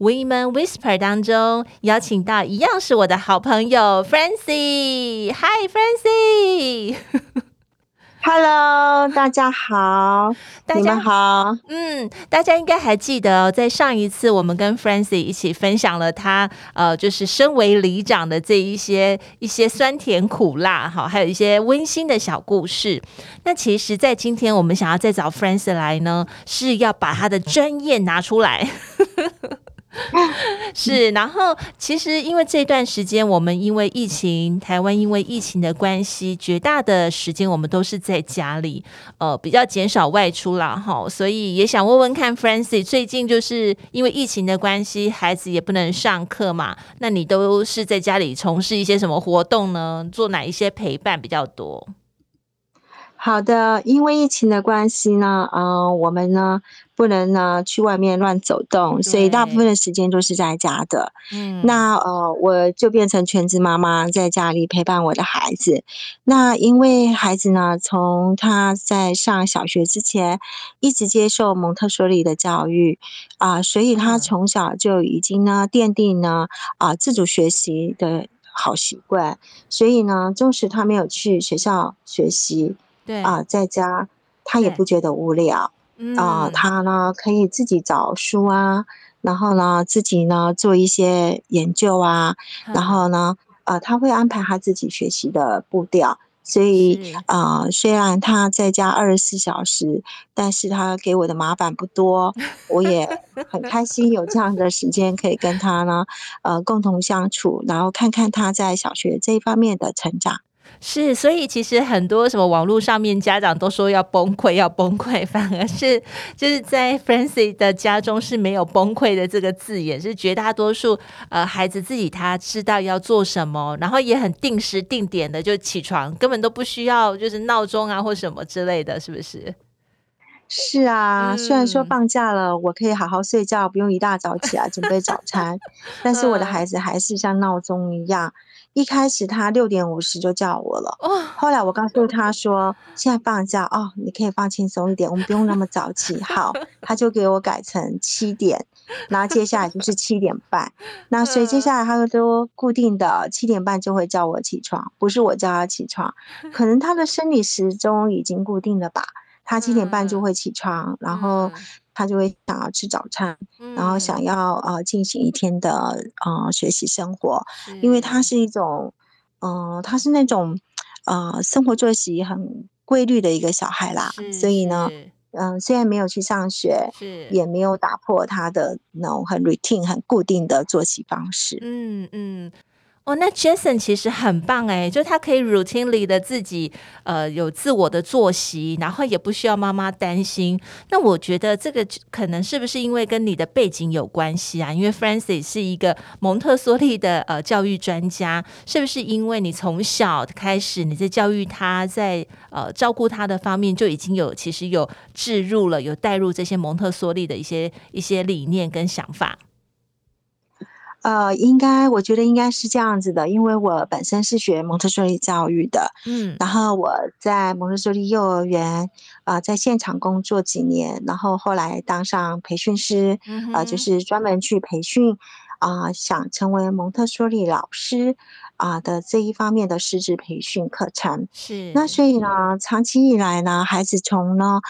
Women Whisper 当中邀请到一样是我的好朋友 Francie。Hi Francie。Hello，大家好，大家好。嗯，大家应该还记得哦，在上一次我们跟 Francie 一起分享了她呃，就是身为里长的这一些一些酸甜苦辣哈，还有一些温馨的小故事。那其实，在今天我们想要再找 Francie 来呢，是要把她的专业拿出来。是，然后其实因为这段时间，我们因为疫情，台湾因为疫情的关系，绝大的时间我们都是在家里，呃，比较减少外出了。哈，所以也想问问看，Francie 最近就是因为疫情的关系，孩子也不能上课嘛，那你都是在家里从事一些什么活动呢？做哪一些陪伴比较多？好的，因为疫情的关系呢，嗯、我们呢不能呢去外面乱走动，所以大部分的时间都是在家的。嗯，那呃，我就变成全职妈妈，在家里陪伴我的孩子。那因为孩子呢，从他在上小学之前，一直接受蒙特梭利的教育啊、呃，所以他从小就已经呢奠定呢啊、呃、自主学习的好习惯。所以呢，纵使他没有去学校学习。对啊，在家他也不觉得无聊，嗯、啊，他呢可以自己找书啊，然后呢自己呢做一些研究啊，嗯、然后呢，呃，他会安排他自己学习的步调，所以啊，虽然他在家二十四小时，但是他给我的麻烦不多，我也很开心有这样的时间可以跟他呢，呃，共同相处，然后看看他在小学这一方面的成长。是，所以其实很多什么网络上面家长都说要崩溃，要崩溃，反而是就是在 Francie 的家中是没有崩溃的这个字眼，是绝大多数呃孩子自己他知道要做什么，然后也很定时定点的就起床，根本都不需要就是闹钟啊或什么之类的，是不是？是啊，虽然说放假了，我可以好好睡觉，不用一大早起来准备早餐，但是我的孩子还是像闹钟一样。一开始他六点五十就叫我了，后来我告诉他说，现在放假哦，你可以放轻松一点，我们不用那么早起。好，他就给我改成七点，然后接下来就是七点半。那所以接下来他都固定的七点半就会叫我起床，不是我叫他起床，可能他的生理时钟已经固定了吧。他七点半就会起床，然后他就会想要吃早餐，然后想要呃进行一天的呃学习生活，因为他是一种嗯、呃，他是那种呃生活作息很规律的一个小孩啦，所以呢，嗯、呃，虽然没有去上学，也没有打破他的那种很 routine 很固定的作息方式，嗯嗯。哦，那 Jason 其实很棒哎，就他可以 routinely 的自己呃有自我的作息，然后也不需要妈妈担心。那我觉得这个可能是不是因为跟你的背景有关系啊？因为 Francis 是一个蒙特梭利的呃教育专家，是不是因为你从小开始你在教育他在呃照顾他的方面就已经有其实有置入了有带入这些蒙特梭利的一些一些理念跟想法？呃，应该我觉得应该是这样子的，因为我本身是学蒙特梭利教育的，嗯，然后我在蒙特梭利幼儿园啊、呃，在现场工作几年，然后后来当上培训师，啊、嗯呃，就是专门去培训啊、呃，想成为蒙特梭利老师啊、呃、的这一方面的师资培训课程。是，那所以呢，长期以来呢，孩子从呢，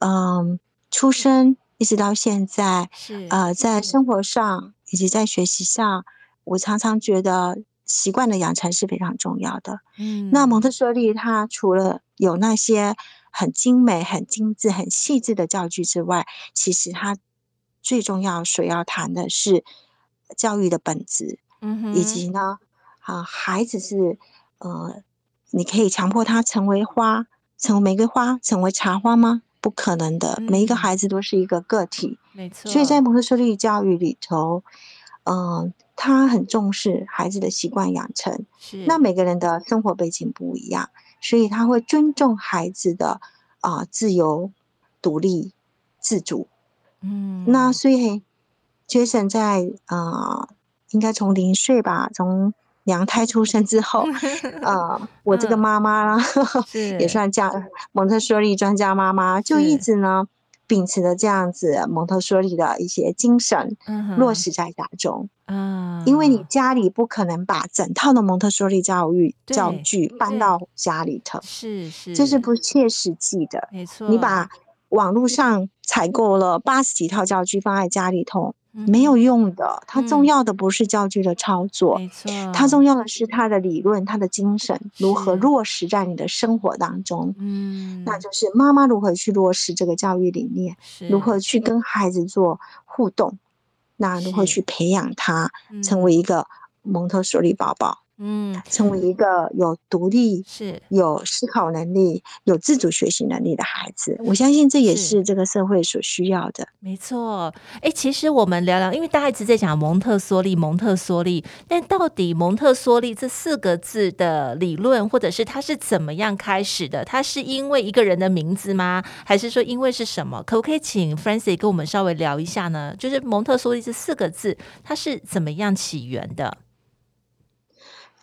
嗯、呃，出生一直到现在，是，呃，在生活上。以及在学习上，我常常觉得习惯的养成是非常重要的。嗯，那蒙特梭利它除了有那些很精美、很精致、很细致的教具之外，其实它最重要所要谈的是教育的本质。嗯哼，以及呢，啊，孩子是呃，你可以强迫他成为花，成为玫瑰花，成为茶花吗？不可能的，每一个孩子都是一个个体。没错，所以在蒙特梭利教育里头，嗯、呃，他很重视孩子的习惯养成。是，那每个人的生活背景不一样，所以他会尊重孩子的啊、呃、自由、独立、自主。嗯，那所以 Jason 在啊、呃，应该从零岁吧，从娘胎出生之后，啊、呃，我这个妈妈、嗯、也算家蒙特梭利专家妈妈，就一直呢。秉持着这样子蒙特梭利的一些精神，落实在家中。嗯，因为你家里不可能把整套的蒙特梭利教育教具搬到家里头，是是，这是不切实际的。没错，你把网络上采购了八十几套教具放在家里头。没有用的，它重要的不是教具的操作，没错，它重要的是。它的理论、它的精神如何落实在你的生活当中。嗯，那就是妈妈如何去落实这个教育理念，如何去跟孩子做互动，那如何去培养他成为一个蒙特梭利宝宝。嗯，成为一个有独立、是有思考能力、有自主学习能力的孩子，我相信这也是这个社会所需要的。没错，哎，其实我们聊聊，因为大家一直在讲蒙特梭利，蒙特梭利，但到底蒙特梭利这四个字的理论，或者是它是怎么样开始的？它是因为一个人的名字吗？还是说因为是什么？可不可以请 Frances 跟我们稍微聊一下呢？就是蒙特梭利这四个字，它是怎么样起源的？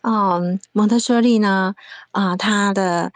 嗯，蒙特梭利呢？啊、呃，他的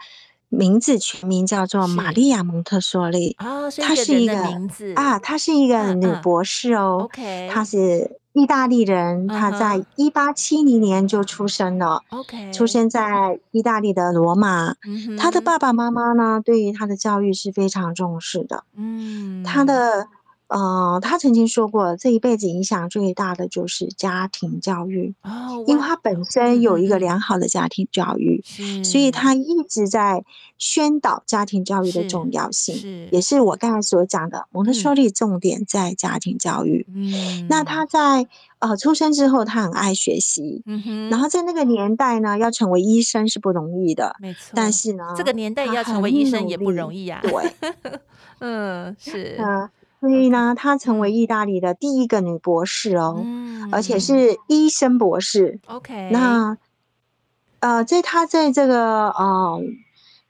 名字全名叫做玛利亚·蒙特梭利。哦，她是一个名字啊，她是一个女博士哦。OK，她是意大利人，她在一八七零年就出生了。OK，出生在意大利的罗马。她的爸爸妈妈呢，对于她的教育是非常重视的。嗯，她的。呃，他曾经说过，这一辈子影响最大的就是家庭教育。哦，因为他本身有一个良好的家庭教育，嗯，所以他一直在宣导家庭教育的重要性。也是我刚才所讲的，蒙特梭利重点在家庭教育。嗯，那他在呃出生之后，他很爱学习。嗯哼，然后在那个年代呢，要成为医生是不容易的。没错，但是呢，这个年代要成为医生也不容易啊。对，嗯，是。呃所以呢，她成为意大利的第一个女博士哦，嗯、而且是医生博士。OK，那呃，在她在这个呃。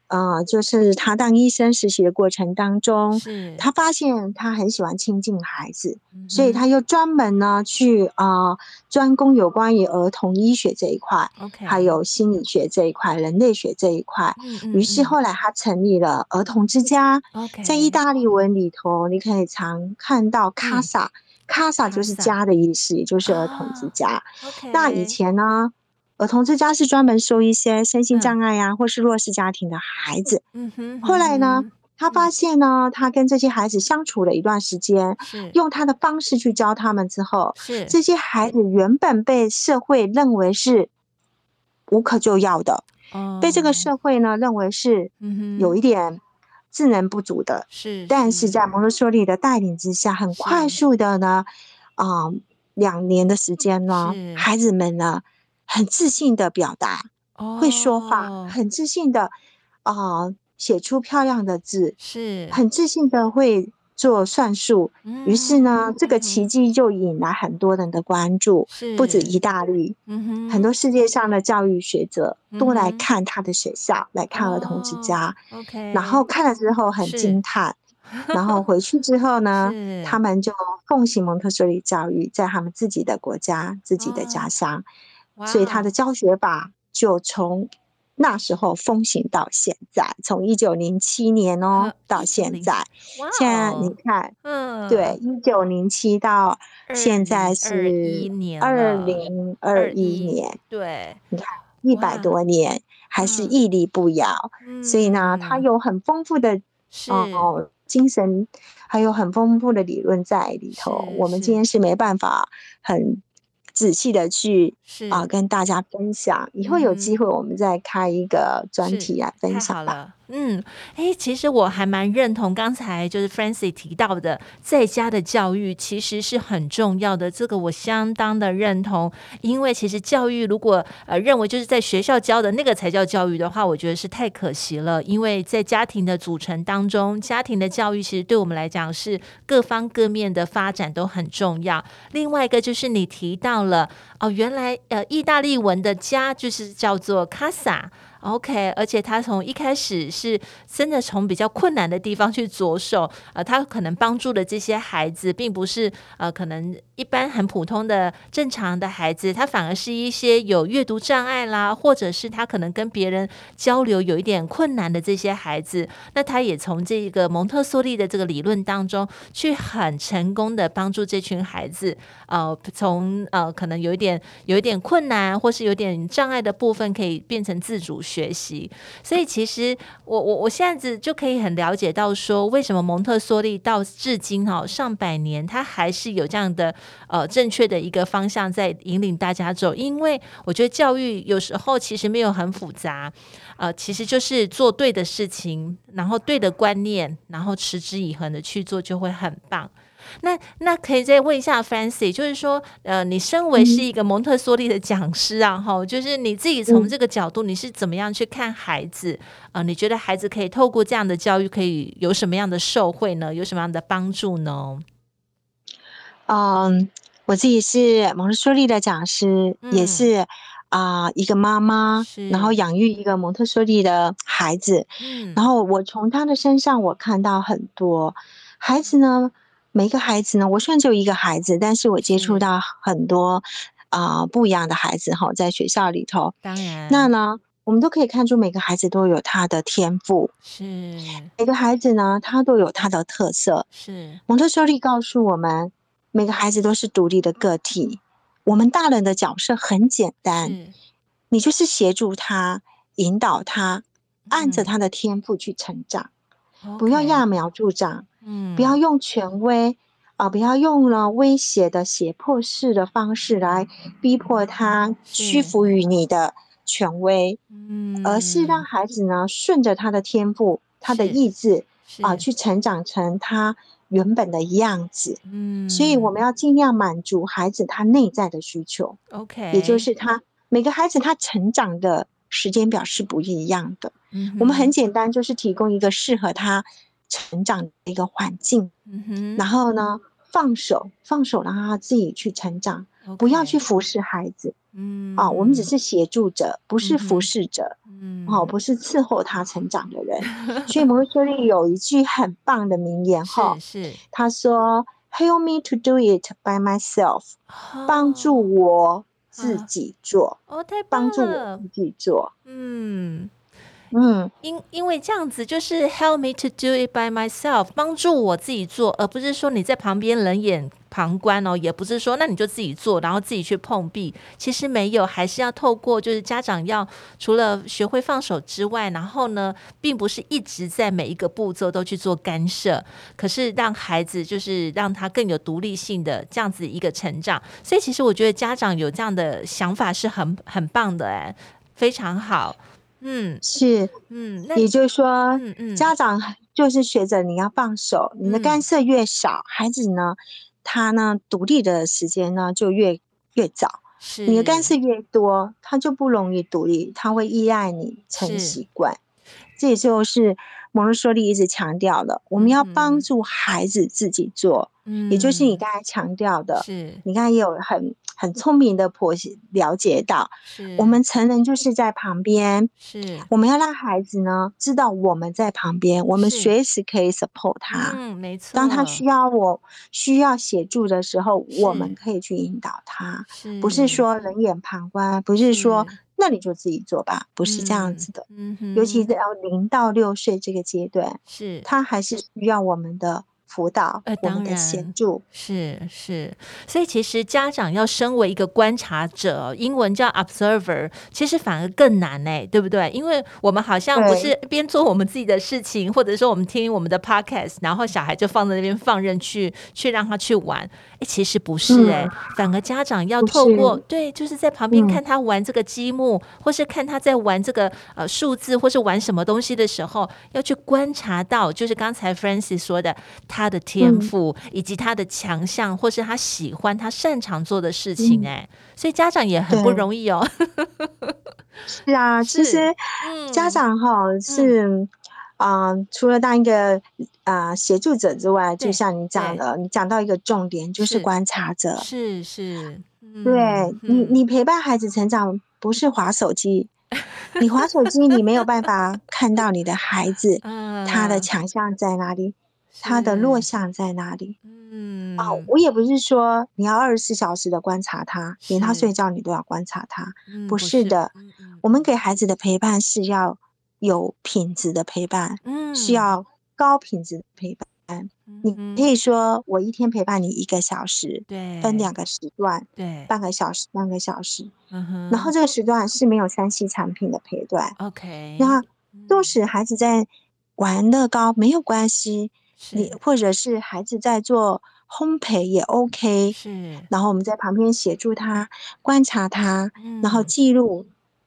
呃，就是他当医生实习的过程当中，是他发现他很喜欢亲近孩子，嗯、所以他又专门呢去啊专攻有关于儿童医学这一块，OK，还有心理学这一块、人类学这一块。嗯、于是后来他成立了儿童之家。OK，在意大利文里头，你可以常看到 casa，casa、嗯、就是家的意思，也就是儿童之家。啊、OK，那以前呢？儿童之家是专门收一些身心障碍呀、啊，嗯、或是弱势家庭的孩子。嗯哼。后来呢，嗯、他发现呢，他跟这些孩子相处了一段时间，是用他的方式去教他们之后，是这些孩子原本被社会认为是无可救药的，哦、被这个社会呢认为是有一点智能不足的。是。但是在蒙特梭利的带领之下，很快速的呢，啊是，两、呃、年的时间呢，孩子们呢。很自信的表达，会说话，很自信的啊，写出漂亮的字，是很自信的会做算术。于是呢，这个奇迹就引来很多人的关注，不止意大利，很多世界上的教育学者都来看他的学校，来看儿童之家。OK，然后看了之后很惊叹，然后回去之后呢，他们就奉行蒙特梭利教育，在他们自己的国家、自己的家乡。所以他的教学法就从那时候风行到现在，从一九零七年哦到现在，现在你看，嗯，对，一九零七到现在是二零二一年，对，你看一百多年还是屹立不摇。所以呢，他有很丰富的哦精神，还有很丰富的理论在里头。我们今天是没办法很。仔细的去啊，跟大家分享。以后有机会，我们再开一个专题来分享吧。嗯，哎，其实我还蛮认同刚才就是 Francie 提到的，在家的教育其实是很重要的。这个我相当的认同，因为其实教育如果呃认为就是在学校教的那个才叫教育的话，我觉得是太可惜了。因为在家庭的组成当中，家庭的教育其实对我们来讲是各方各面的发展都很重要。另外一个就是你提到了哦，原来呃意大利文的家就是叫做 casa。OK，而且他从一开始是真的从比较困难的地方去着手，呃，他可能帮助的这些孩子，并不是呃，可能一般很普通的正常的孩子，他反而是一些有阅读障碍啦，或者是他可能跟别人交流有一点困难的这些孩子，那他也从这个蒙特梭利的这个理论当中，去很成功的帮助这群孩子，呃，从呃可能有一点有一点困难或是有点障碍的部分，可以变成自主学习，所以其实我我我现在子就可以很了解到说，为什么蒙特梭利到至今哈上百年，他还是有这样的呃正确的一个方向在引领大家走。因为我觉得教育有时候其实没有很复杂，呃，其实就是做对的事情，然后对的观念，然后持之以恒的去做，就会很棒。那那可以再问一下 Fancy，就是说，呃，你身为是一个蒙特梭利的讲师啊，哈、就是你自己从这个角度，你是怎么样去看孩子？啊、呃，你觉得孩子可以透过这样的教育，可以有什么样的受惠呢？有什么样的帮助呢？嗯，我自己是蒙特梭利的讲师，嗯、也是啊、呃，一个妈妈，然后养育一个蒙特梭利的孩子，嗯，然后我从他的身上，我看到很多孩子呢。每一个孩子呢，我虽然只有一个孩子，但是我接触到很多啊、呃、不一样的孩子哈，在学校里头。当。然，那呢，我们都可以看出每个孩子都有他的天赋，是。每个孩子呢，他都有他的特色。是。蒙特梭利告诉我们，每个孩子都是独立的个体。我们大人的角色很简单，你就是协助他、引导他，按着他的天赋去成长，嗯、不要揠苗助长。嗯，不要用权威啊、呃，不要用了威胁的胁迫式的方式来逼迫他屈服于你的权威，嗯，而是让孩子呢顺着他的天赋、他的意志啊、呃，去成长成他原本的样子。嗯，所以我们要尽量满足孩子他内在的需求。OK，也就是他每个孩子他成长的时间表是不一样的。嗯，我们很简单，就是提供一个适合他。成长的一个环境，嗯哼，然后呢，放手，放手，让他自己去成长不要去服侍孩子，嗯，啊，我们只是协助者，不是服侍者，嗯，哦、啊，不是伺候他成长的人。嗯、所以蒙特梭利有一句很棒的名言，哈，是，他说：“Help me to do it by myself，帮、哦、助我自己做，哦，太棒了，帮助我自己做，嗯。”嗯，因因为这样子就是 help me to do it by myself，帮助我自己做，而不是说你在旁边冷眼旁观哦，也不是说那你就自己做，然后自己去碰壁。其实没有，还是要透过就是家长要除了学会放手之外，然后呢，并不是一直在每一个步骤都去做干涉，可是让孩子就是让他更有独立性的这样子一个成长。所以其实我觉得家长有这样的想法是很很棒的，哎，非常好。嗯，是，嗯，也就是说，嗯嗯，家长就是学着你要放手，嗯，你的干涉越少，孩子呢，他呢独立的时间呢就越越早。是，你的干涉越多，他就不容易独立，他会依赖你成习惯。这也就是蒙特梭利一直强调的，我们要帮助孩子自己做。嗯，也就是你刚才强调的，是你刚才也有很。很聪明的婆媳了解到，是。我们成人就是在旁边，是。我们要让孩子呢知道我们在旁边，我们随时可以 support 他。嗯，没。错。当他需要我需要协助的时候，我们可以去引导他，是不是说冷眼旁观，不是说是。那你就自己做吧，不是这样子的。尤其是要零到六岁这个阶段，是。他还是需要我们的辅导，呃，我们的协助，是是，所以其实家长要身为一个观察者，英文叫 observer，其实反而更难哎，对不对？因为我们好像不是边做我们自己的事情，或者说我们听我们的 podcast，然后小孩就放在那边放任去去让他去玩，哎，其实不是哎，嗯、反而家长要透过对，就是在旁边看他玩这个积木，嗯、或是看他在玩这个呃数字，或是玩什么东西的时候，要去观察到，就是刚才 Francis 说的。他的天赋以及他的强项，或是他喜欢、他擅长做的事情，哎，所以家长也很不容易哦。是啊，其实家长哈是啊，除了当一个啊协助者之外，就像你讲的，你讲到一个重点，就是观察者。是是，对你，你陪伴孩子成长，不是划手机。你划手机，你没有办法看到你的孩子他的强项在哪里。他的弱项在哪里？嗯啊，我也不是说你要二十四小时的观察他，连他睡觉你都要观察他，不是的。我们给孩子的陪伴是要有品质的陪伴，嗯，是要高品质的陪伴。你可以说我一天陪伴你一个小时，对，分两个时段，对，半个小时，半个小时，嗯哼。然后这个时段是没有三 C 产品的陪伴，OK。那纵使孩子在玩乐高没有关系。你或者是孩子在做烘焙也 OK，是，然后我们在旁边协助他观察他，嗯、然后记录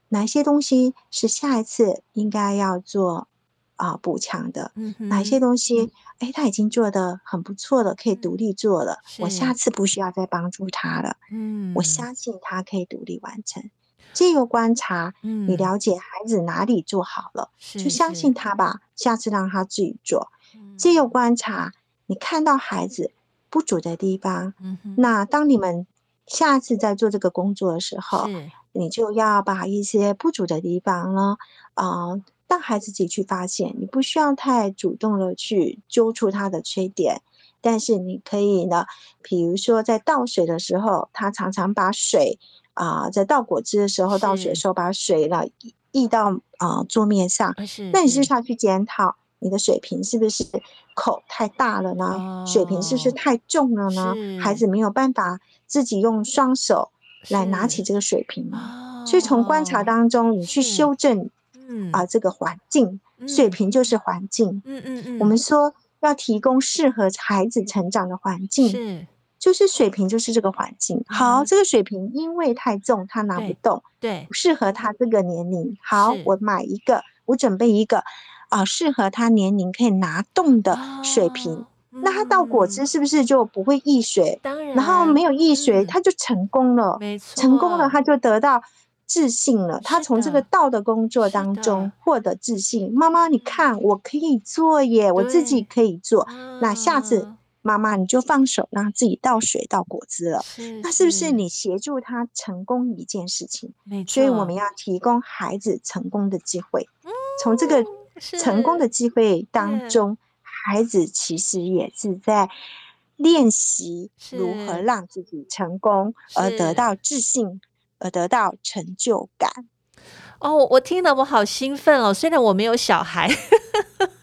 哪些东西是下一次应该要做啊、呃、补强的，哪些东西。哎、嗯、他已经做得很不错了，可以独立做了，我下。次不需要再帮助他了，嗯，我相信他可以独立完成。借由观察，嗯，你了解孩子哪里做好了，是就相信他吧，是下次让他自己做。借由观察，你看到孩子不足的地方，那当你们下次在做这个工作的时候，是你就要把一些不足的地方呢，啊、呃，让孩子自己去发现。你不需要太主动的去揪出他的缺点，但是你可以呢，比如说在倒水的时候，他常常把水啊、呃，在倒果汁的时候倒水的时候把水呢溢到啊、呃、桌面上，是那你是要去检讨。你的水瓶是不是口太大了呢？水瓶是不是太重了呢？孩子没有办法自己用双手来拿起这个水瓶，所以从观察当中，你去修正，啊，这个环境，水平就是环境。嗯嗯嗯。我们说要提供适合孩子成长的环境，是，就是水平就是这个环境。好，这个水平因为太重，他拿不动，对，不适合他这个年龄。好，我买一个，我准备一个。啊，适合他年龄可以拿动的水平，那他倒果汁是不是就不会溢水？当然，然后没有溢水，嗯、他就成功了。没错，成功了，他就得到自信了。的他从这个倒的工作当中获得自信。妈妈，你看，我可以做耶，我自己可以做。啊、那下次妈妈你就放手让他自己倒水倒果汁了。那是不是你协助他成功一件事情？没错，所以我们要提供孩子成功的机会。从、嗯、这个。成功的机会当中，孩子其实也是在练习如何让自己成功，而得到自信，而得到成就感。哦，我听得我好兴奋哦！虽然我没有小孩。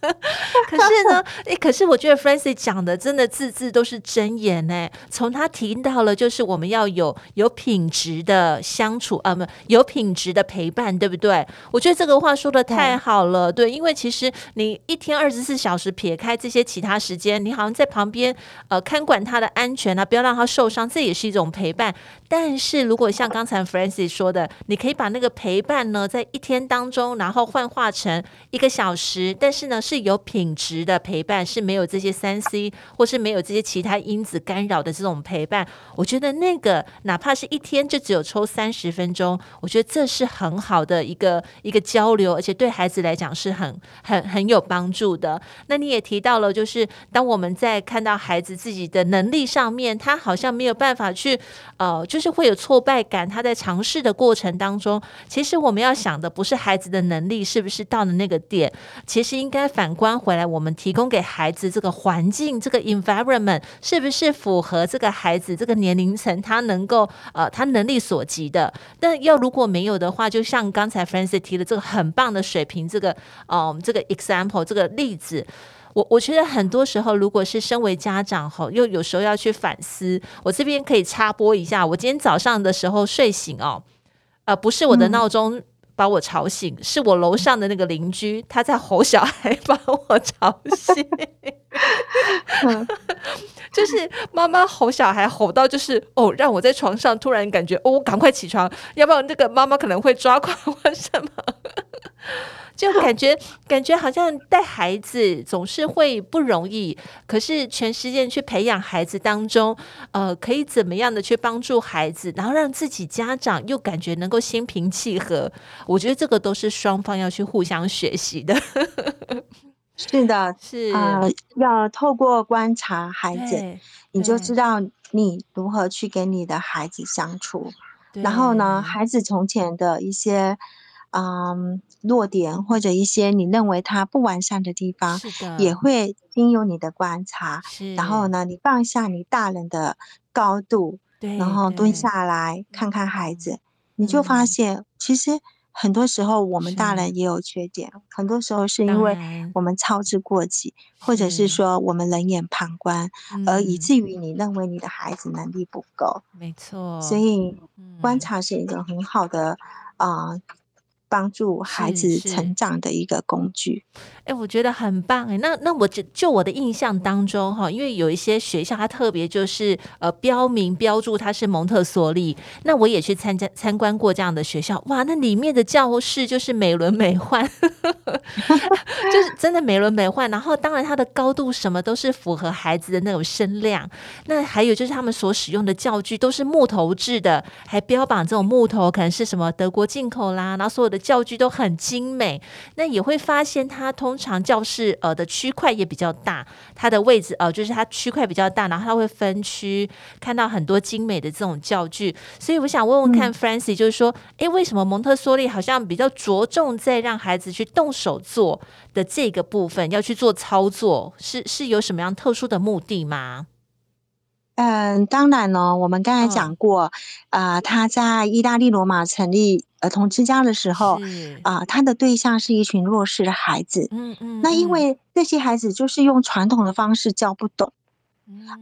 可是呢，哎，可是我觉得 Francis 讲的真的字字都是真言呢。从他提到了，就是我们要有有品质的相处啊，不，有品质的陪伴，对不对？我觉得这个话说的太好了，对，因为其实你一天二十四小时撇开这些其他时间，你好像在旁边呃看管他的安全啊，不要让他受伤，这也是一种陪伴。但是如果像刚才 Francis 说的，你可以把那个陪伴呢，在一天当中，然后幻化成一个小时，但是呢。是有品质的陪伴，是没有这些三 C 或是没有这些其他因子干扰的这种陪伴。我觉得那个哪怕是一天就只有抽三十分钟，我觉得这是很好的一个一个交流，而且对孩子来讲是很很很有帮助的。那你也提到了，就是当我们在看到孩子自己的能力上面，他好像没有办法去呃，就是会有挫败感。他在尝试的过程当中，其实我们要想的不是孩子的能力是不是到了那个点，其实应该。反观回来，我们提供给孩子这个环境，这个 environment 是不是符合这个孩子这个年龄层他能够呃他能力所及的？但要如果没有的话，就像刚才 Francis 提的这个很棒的水平，这个嗯、呃、这个 example 这个例子。我我觉得很多时候，如果是身为家长吼，又有时候要去反思，我这边可以插播一下，我今天早上的时候睡醒哦，呃，不是我的闹钟把我吵醒，嗯、是我楼上的那个邻居他在吼小孩把我吵醒。嗯 就是妈妈吼小孩吼到就是哦，让我在床上突然感觉哦，赶快起床，要不然那个妈妈可能会抓狂或什么，就感觉 感觉好像带孩子总是会不容易，可是全时间去培养孩子当中，呃，可以怎么样的去帮助孩子，然后让自己家长又感觉能够心平气和，我觉得这个都是双方要去互相学习的。是的，是啊、呃，要透过观察孩子，你就知道你如何去跟你的孩子相处。然后呢，孩子从前的一些嗯弱点或者一些你认为他不完善的地方，也会经由你的观察。然后呢，你放下你大人的高度，然后蹲下来看看孩子，你就发现其实。很多时候，我们大人也有缺点。很多时候是因为我们操之过急，或者是说我们冷眼旁观，而以至于你认为你的孩子能力不够。没错。所以观察是一个很好的啊。呃帮助孩子成长的一个工具，哎、我觉得很棒哎。那那我就就我的印象当中哈，因为有一些学校它特别就是呃标明标注它是蒙特梭利，那我也去参加参观过这样的学校，哇，那里面的教室就是美轮美奂，就是真的美轮美奂。然后当然它的高度什么都是符合孩子的那种声量，那还有就是他们所使用的教具都是木头制的，还标榜这种木头可能是什么德国进口啦，然后所有的。教具都很精美，那也会发现它通常教室呃的区块也比较大，它的位置呃就是它区块比较大，然后它会分区看到很多精美的这种教具，所以我想问问看 Francie，就是说，诶，为什么蒙特梭利好像比较着重在让孩子去动手做的这个部分，要去做操作，是是有什么样特殊的目的吗？嗯，当然呢，我们刚才讲过，啊、他在意大利罗马成立儿童之家的时候，啊、呃，他的对象是一群弱势的孩子。嗯嗯。那因为这些孩子就是用传统的方式教不懂，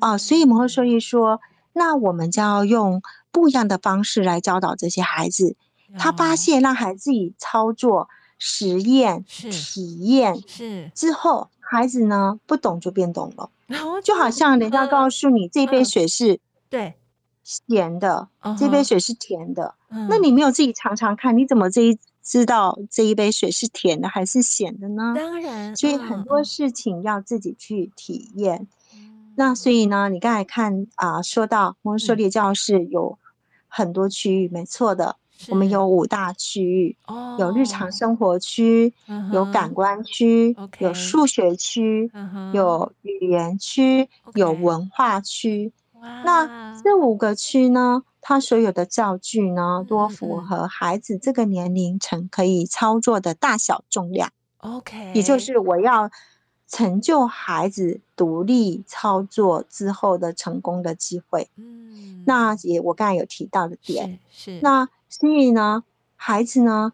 啊、呃，所以蒙特梭利说，那我们就要用不一样的方式来教导这些孩子。他发现让孩子自己操作、实验、体验是之后，孩子呢不懂就变懂了。然后就好像人家告诉你，这杯水是对咸的，这杯水是甜的。那你没有自己尝尝看，你怎么这一知道这一杯水是甜的还是咸的呢？当然，所以很多事情要自己去体验。那所以呢，你刚才看啊，说到蒙特梭利教室有很多区域，没错的。我们有五大区域，有日常生活区，有感官区，有数学区，有。语言区，有文化区。那这五个区呢，它所有的教具呢，都符合孩子这个年龄层可以操作的大小重量。OK，也就是我要成就孩子独立操作之后的成功的机会。嗯，那也我刚才有提到的点是。那。所以呢，孩子呢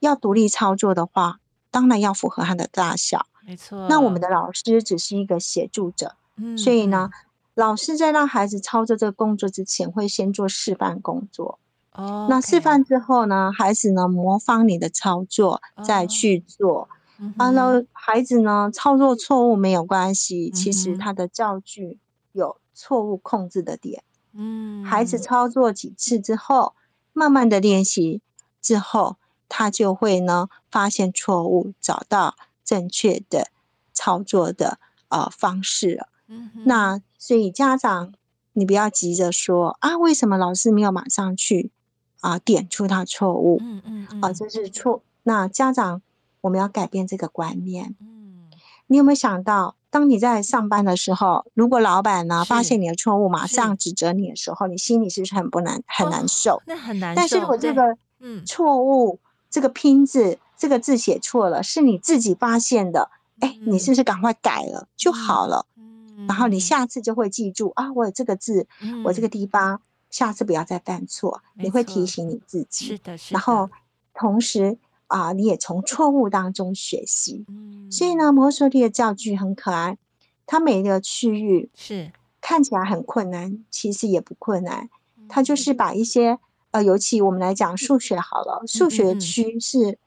要独立操作的话，当然要符合他的大小。没错。那我们的老师只是一个协助者，嗯。所以呢，老师在让孩子操作这个工作之前，会先做示范工作。哦。那示范之后呢，孩子呢模仿你的操作，再去做。完了，孩子呢操作错误没有关系，其实他的教具有错误控制的点。嗯。孩子操作几次之后。慢慢的练习之后，他就会呢发现错误，找到正确的操作的呃方式了。嗯，那所以家长，你不要急着说啊，为什么老师没有马上去啊、呃、点出他错误？嗯嗯啊，这是错。那家长，我们要改变这个观念。嗯，你有没有想到？当你在上班的时候，如果老板呢发现你的错误，马上指责你的时候，你心里是不是很不难很难受？哦，那很难受。但是如果这个嗯错误，这个拼字这个字写错了，是你自己发现的，哎，你是不是赶快改了就好了？嗯，然后你下次就会记住啊，我有这个字，我这个地方下次不要再犯错，你会提醒你自己。是的，是的。然后同时啊，你也从错误当中学习。所以呢，蒙特梭利的教具很可爱，它每一个区域是看起来很困难，其实也不困难。它就是把一些呃，尤其我们来讲数学好了，数学区是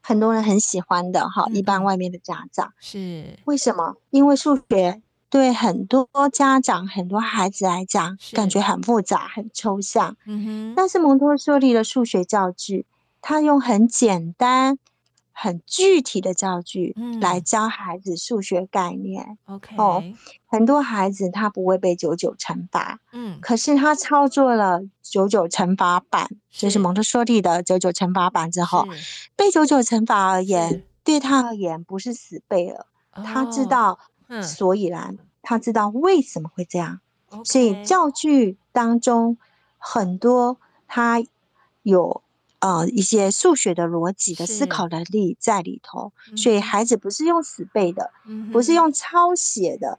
很多人很喜欢的哈。一般外面的家长是为什么？因为数学。对很多家长、很多孩子来讲，感觉很复杂、很抽象。嗯哼。但是蒙特梭利的数学教具，他用很简单、很具体的教具来教孩子数学概念。OK。哦，很多孩子他不会背九九乘法，嗯，可是他操作了九九乘法板，就是蒙特梭利的九九乘法板之后，背九九乘法而言，对他而言不是死背了，他知道。所以然，他知道为什么会这样所以教具当中很多他有呃一些数学的逻辑的思考能力在里头，所以孩子不是用死背的，嗯、不是用抄写的，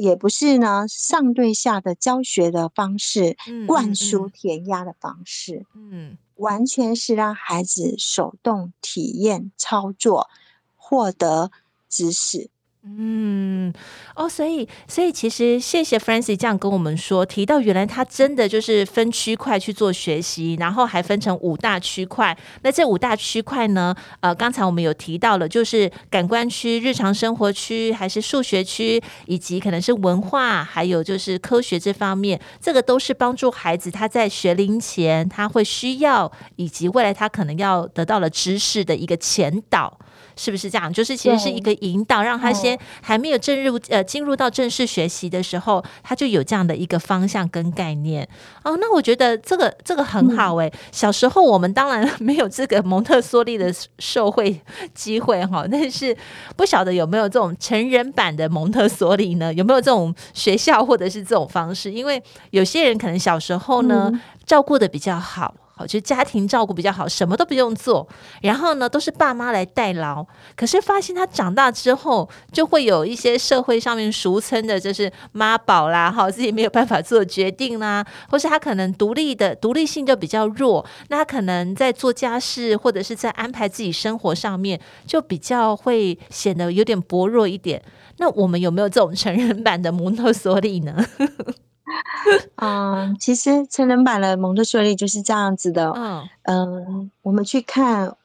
也不是呢上对下的教学的方式，嗯、灌输填鸭的方式，嗯，完全是让孩子手动体验操作，获得知识。嗯，哦，所以，所以其实谢谢 Francis 这样跟我们说，提到原来他真的就是分区块去做学习，然后还分成五大区块。那这五大区块呢，呃，刚才我们有提到了，就是感官区、日常生活区，还是数学区，以及可能是文化，还有就是科学这方面，这个都是帮助孩子他在学龄前他会需要，以及未来他可能要得到了知识的一个前导。是不是这样？就是其实是一个引导，让他先还没有进入呃进入到正式学习的时候，他就有这样的一个方向跟概念。哦，那我觉得这个这个很好哎。小时候我们当然没有这个蒙特梭利的受惠机会哈，但是不晓得有没有这种成人版的蒙特梭利呢？有没有这种学校或者是这种方式？因为有些人可能小时候呢照顾的比较好。好，就家庭照顾比较好，什么都不用做，然后呢，都是爸妈来代劳。可是发现他长大之后，就会有一些社会上面俗称的，就是妈宝啦，哈，自己没有办法做决定啦，或是他可能独立的独立性就比较弱，那他可能在做家事或者是在安排自己生活上面，就比较会显得有点薄弱一点。那我们有没有这种成人版的蒙特梭利呢？嗯，其实成人版的蒙特梭利就是这样子的。嗯嗯，我们去看，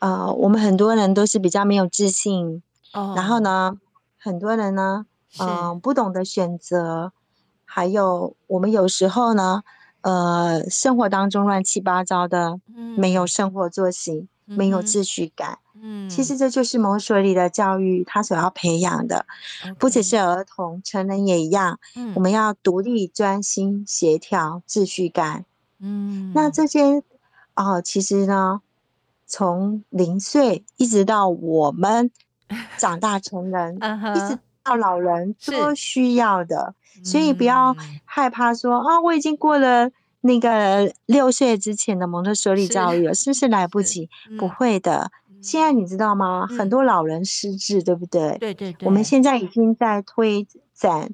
呃，我们很多人都是比较没有自信，哦、然后呢，很多人呢，嗯、呃，不懂得选择，还有我们有时候呢，呃，生活当中乱七八糟的，嗯、没有生活作息，嗯、没有秩序感。嗯，其实这就是蒙特梭利的教育，他所要培养的.不只是儿童，成人也一样。嗯，我们要独立、专心、协调、秩序感。嗯，那这些哦，其实呢，从零岁一直到我们长大成人，一直到老人都需要的。所以不要害怕说啊，我已经过了那个六岁之前的蒙特梭利教育了，是，是不是来不及？不会的。现在你知道吗？嗯、很多老人失智，对不对？对对对。我们现在已经在推展，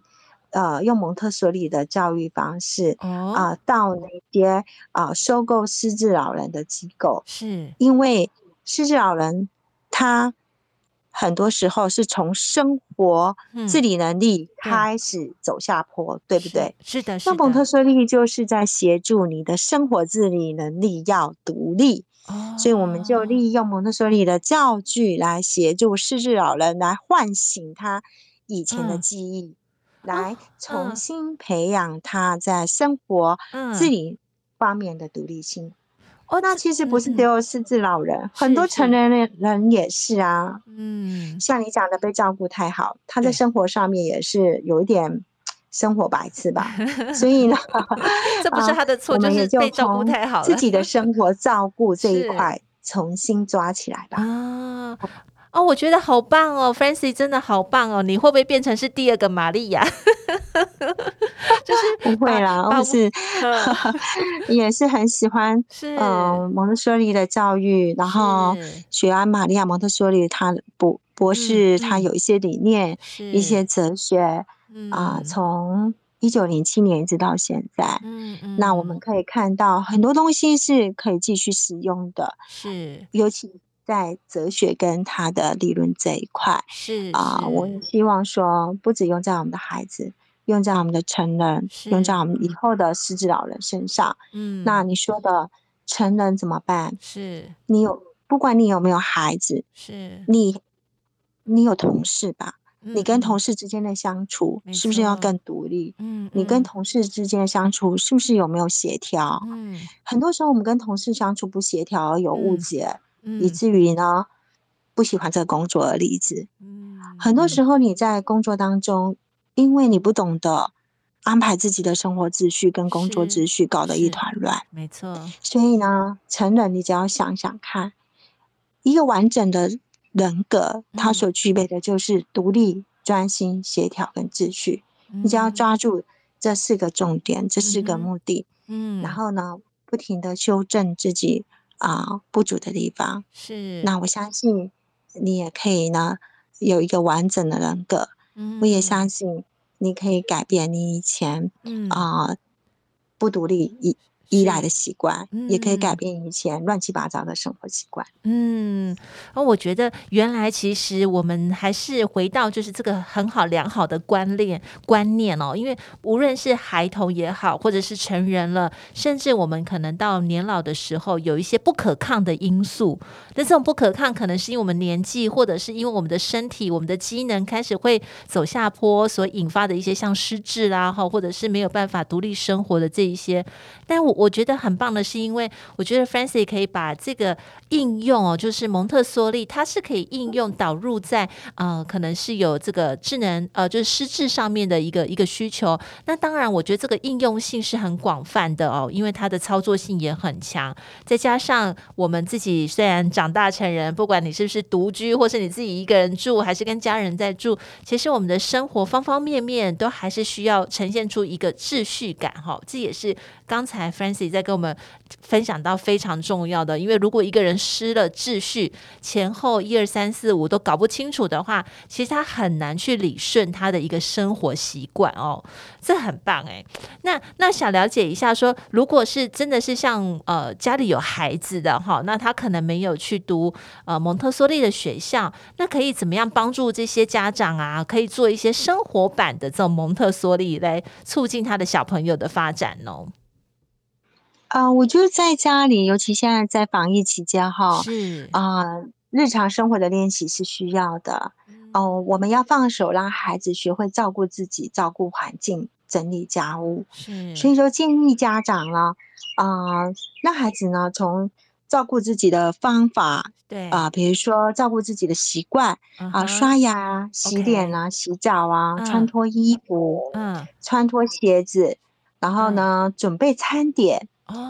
呃，用蒙特梭利的教育方式，啊、哦呃，到那些啊、呃、收购失智老人的机构，是因为失智老人他很多时候是从生活自理能力开始走下坡，嗯、对，对不对？是，是的，是的。那蒙特梭利就是在协助你的生活自理能力要独立。所以我们就利用蒙特梭利的教具来协助失智老人，来唤醒他以前的记忆，嗯、来重新培养他在生活自理方面的独立性。哦，那其实不是只有失智老人，嗯、很多成。年人人也是啊。嗯，像你讲的被照顾太好，他在生活上面也是有一点。生活白痴吧，所以呢，这不是他的错，就是被照顾太好了。自己的生活 照顾这一块重新抓起来吧。啊，哦，我觉得好棒哦，Francis 真的好棒哦。你会不会变成是第二个玛利亚？就是不会啦，我是也是很喜欢嗯蒙特梭利的教育，然后学完玛利亚蒙特梭利，他博博士他有一些理念，一些哲学。啊，从一九零七年一直到现在，嗯嗯，那我们可以看到很多东西是可以继续使用的，是，尤其在哲学跟他的理论这一块，是啊，我也希望说，不止用在我们的孩子，用在我们的成人，用在我们以后的失智老人身上。嗯，那你说的成人怎么办？是。你有，不管你有没有孩子，是。你，你有同事吧？你跟同事之间的相处是不是要更独立？嗯，你跟同事之间的相处是不是有没有协调？嗯，很多时候我们跟同事相处不协调而有误解，以至于呢不喜欢这个工作而离职。嗯，很多时候你在工作当中，因为你不懂得安排自己的生活秩序跟工作秩序，搞得一团乱。没错。所以呢，成人你只要想想看，一个完整的。人格，他所具备的就是独立、专心、协调跟秩序。你只要抓住这四个重点，这四个目的，嗯，然后呢，不停的修正自己啊不足的地方。是，那我相信你也可以呢有一个完整的人格。嗯，我也相信你可以改变你以前啊不独立一。依赖的习惯，也可以改变以前乱七八糟的生活习惯。嗯，而我觉得原来其实我们还是回到就是这个很好良好的观念观念哦，因为无论是孩童也好，或者是成人了，甚至我们可能到年老的时候，有一些不可抗的因素。那这种不可抗，可能是因为我们年纪，或者是因为我们的身体、我们的机能开始会走下坡所引发的一些像失智啦，哈，或者是没有办法独立生活的这一些。但我我觉得很棒的是，因为我觉得 Francis 可以把这个应用哦，就是蒙特梭利，它是可以应用导入在呃，可能是有这个智能呃，就是失智上面的一个一个需求。那当然，我觉得这个应用性是很广泛的哦，因为它的操作性也很强。再加上我们自己虽然长大成人，不管你是不是独居，或是你自己一个人住，还是跟家人在住，其实我们的生活方方面面都还是需要呈现出一个秩序感哈、这也是刚才。在跟我们分享到非常重要的，因为如果一个人失了秩序，前后一二三四五都搞不清楚的话，其实他很难去理顺他的一个生活习惯哦。这很棒哎。那那想了解一下说，说如果是真的是像呃家里有孩子的哈，那他可能没有去读呃蒙特梭利的学校，那可以怎么样帮助这些家长啊，可以做一些生活版的这种蒙特梭利来促进他的小朋友的发展呢？啊、呃，我觉得在家里，尤其现在在防疫期间哈，是啊、呃，日常生活的练习是需要的。哦、呃，我们要放手，让孩子学会照顾自己、照顾环境、整理家务。是，所以说建议家长呢，啊、呃，让孩子呢从照顾自己的方法，对啊、呃，比如说照顾自己的习惯啊、uh 刷牙、洗脸啊.洗澡啊、uh. 穿脱衣服，嗯、uh 穿脱鞋子，然后呢，uh. 准备餐点。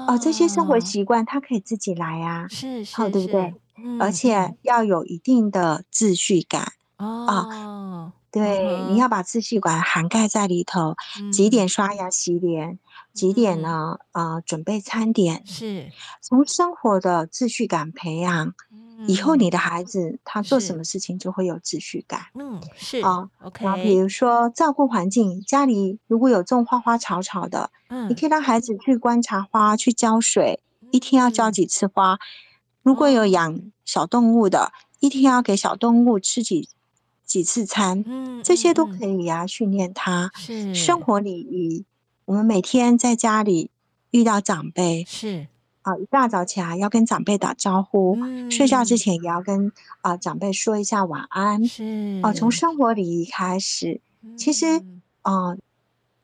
哦，这些生活习惯他可以自己来啊，是，好，对不对？嗯，而且要有一定的秩序感哦，啊，对，嗯，你要把秩序感涵盖在里头，嗯，几点刷牙洗脸，几点呢？啊，呃，准备餐点，是从生活的秩序感培养。以后你的孩子他做什么事情就会有秩序感。嗯，是啊，OK。比如说照顾环境，家里如果有种花花草草的，嗯，你可以让孩子去观察花，去浇水，一天要浇几次花。如果有养小动物的，一天要给小动物吃几几次餐。嗯，这些都可以呀，训练他。是生活礼仪，我们每天在家里遇到长辈是。啊，一大早起来要跟长辈打招呼，嗯，睡觉之前也要跟啊长辈说一下晚安。是啊，从生活礼仪开始。其实啊，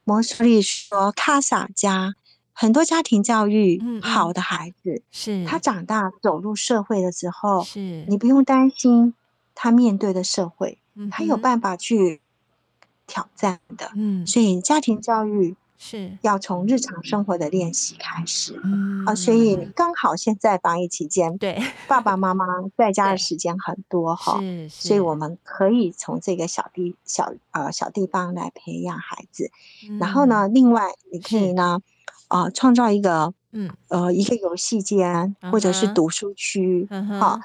蒙特梭利说，卡萨家很多家庭教育好的孩子，是、嗯、他长大走入社会的时候，是你不用担心他面对的社会，他有办法去挑战的。嗯，所以家庭教育。是。要从日常生活的练习开始，嗯啊，所以刚好现在防疫期间，对。爸爸妈妈在家的时间很多哈，是，所以我们可以从这个小地小呃小地方来培养孩子，嗯，然后呢，另外你可以呢，呃，创造一个嗯。呃一个游戏间或者是读书区，哈，嗯，啊，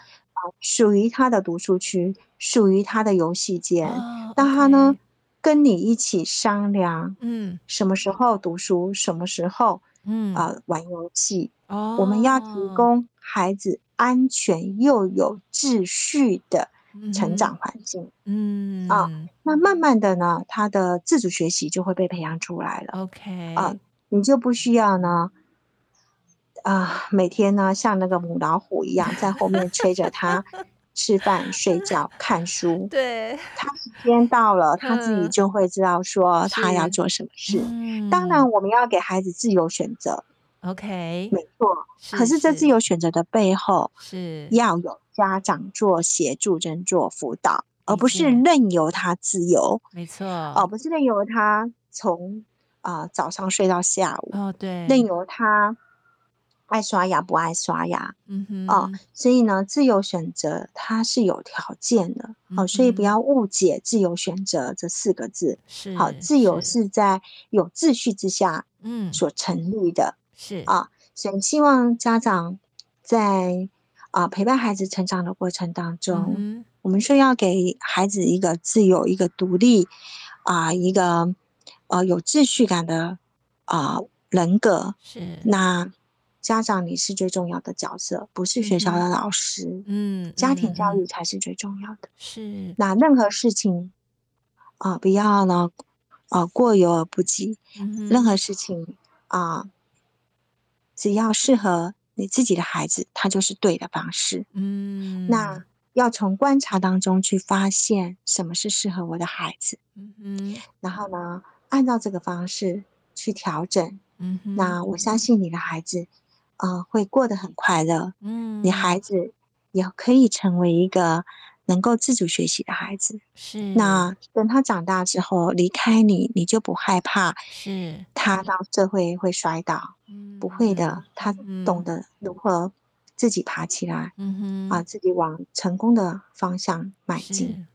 属于他的读书区，属于他的游戏间，让，哦，他呢。跟你一起商量，嗯，什么时候读书，什么时候，嗯啊、呃，玩游戏。哦，我们要提供孩子安全又有秩序的成长环境。嗯啊，那慢慢的呢，他的自主学习就会被培养出来了。OK 啊，你就不需要呢。啊，每天呢，像那个母老虎一样在后面催着他吃饭、睡 觉、看书。对，他时间到了，他自己就会知道说他要做什么事。嗯，当然，我们要给孩子自由选择。OK，没错。可是这自由选择的背后是要有家长做协助、跟做辅导，而不是任由他自由。没错，而不是任由他从啊早上睡到下午。哦，对，任由他。爱刷牙不爱刷牙，嗯哼，哦，所以呢，自由选择它是有条件的，嗯、哦，所以不要误解“自由选择”这四个字。是，好，自由是在有秩序之下，嗯，所成立的。是啊，所以希望家长在啊陪伴孩子成长的过程当中，嗯、我们说要给孩子一个自由、一个独立啊，一个呃有秩序感的啊人格。是，那。家长，你是最重要的角色，不是学校的老师。嗯，家庭教育才是最重要的。是，那任何事情啊，不要呢啊过犹而不及。嗯，任何事情啊，只要适合你自己的孩子，他就是对的方式。嗯，那要从观察当中去发现什么是适合我的孩子。嗯，然后呢，按照这个方式去调整。嗯，那我相信你的孩子。啊、呃，会过得很快乐。嗯，你孩子也可以成为一个能够自主学习的孩子。是，那等他长大之后离开你，你就不害怕。是，他到社会会摔倒。嗯，不会的，他懂得如何自己爬起来。嗯哼，啊，自己往成功的方向迈进。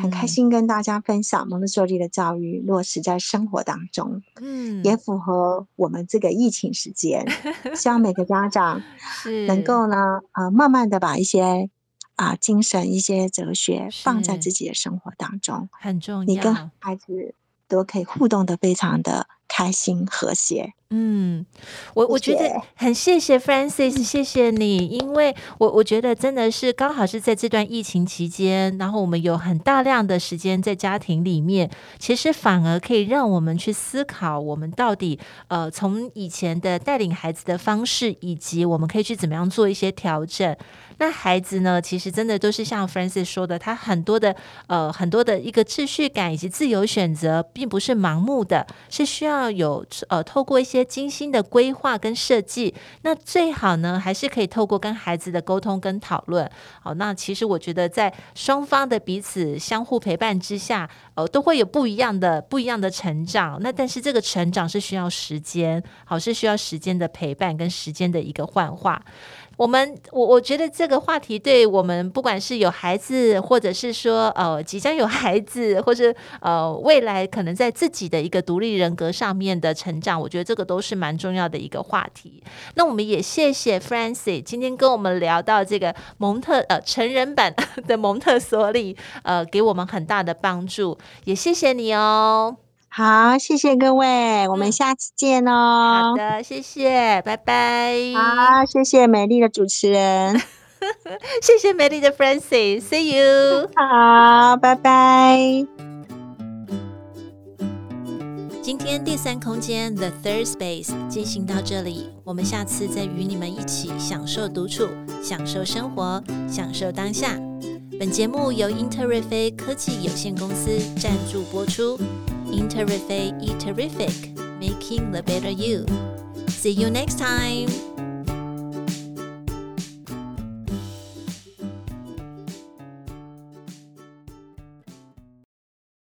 很开心跟大家分享蒙特梭利的教育落实在生活当中，嗯，也符合我们这个疫情时间，希望每个家长 能够呢，呃，慢慢的把一些啊、呃、精神、一些哲学放在自己的生活当中，很重。要。你跟孩子都可以互动的非常的开心和谐。嗯，我我觉得很谢谢 Francis，谢谢你，因为我我觉得真的是刚好是在这段疫情期间，然后我们有很大量的时间在家庭里面，其实反而可以让我们去思考，我们到底呃从以前的带领孩子的方式，以及我们可以去怎么样做一些调整。那孩子呢，其实真的都是像 Francis 说的，他很多的呃很多的一个秩序感以及自由选择，并不是盲目的，是需要要有呃透过一。些精心的规划跟设计，那最好呢，还是可以透过跟孩子的沟通跟讨论。好，那其实我觉得在双方的彼此相互陪伴之下，呃，都会有不一样的不一样的成长。那但是这个成长是需要时间，好，是需要时间的陪伴跟时间的一个幻化。我们我我觉得这个话题对我们不管是有孩子，或者是说呃即将有孩子，或者呃未来可能在自己的一个独立人格上面的成长，我觉得这个都是蛮重要的一个话题。那我们也谢谢 Francie 今天跟我们聊到这个蒙特呃成人版 的蒙特梭利，呃给我们很大的帮助，也谢谢你哦。好，谢谢各位，我们下次见哦。好的，谢谢，拜拜。好，谢谢美丽的主持人，谢谢美丽的 Frances，See you。好，拜拜。今天第三空间 The Third Space 进行到这里，我们下次再与你们一起享受独处，享受生活，享受当下。本节目由英特瑞飞科技有限公司赞助播出。Interific, Eat Terrific, making the better you. See you next time.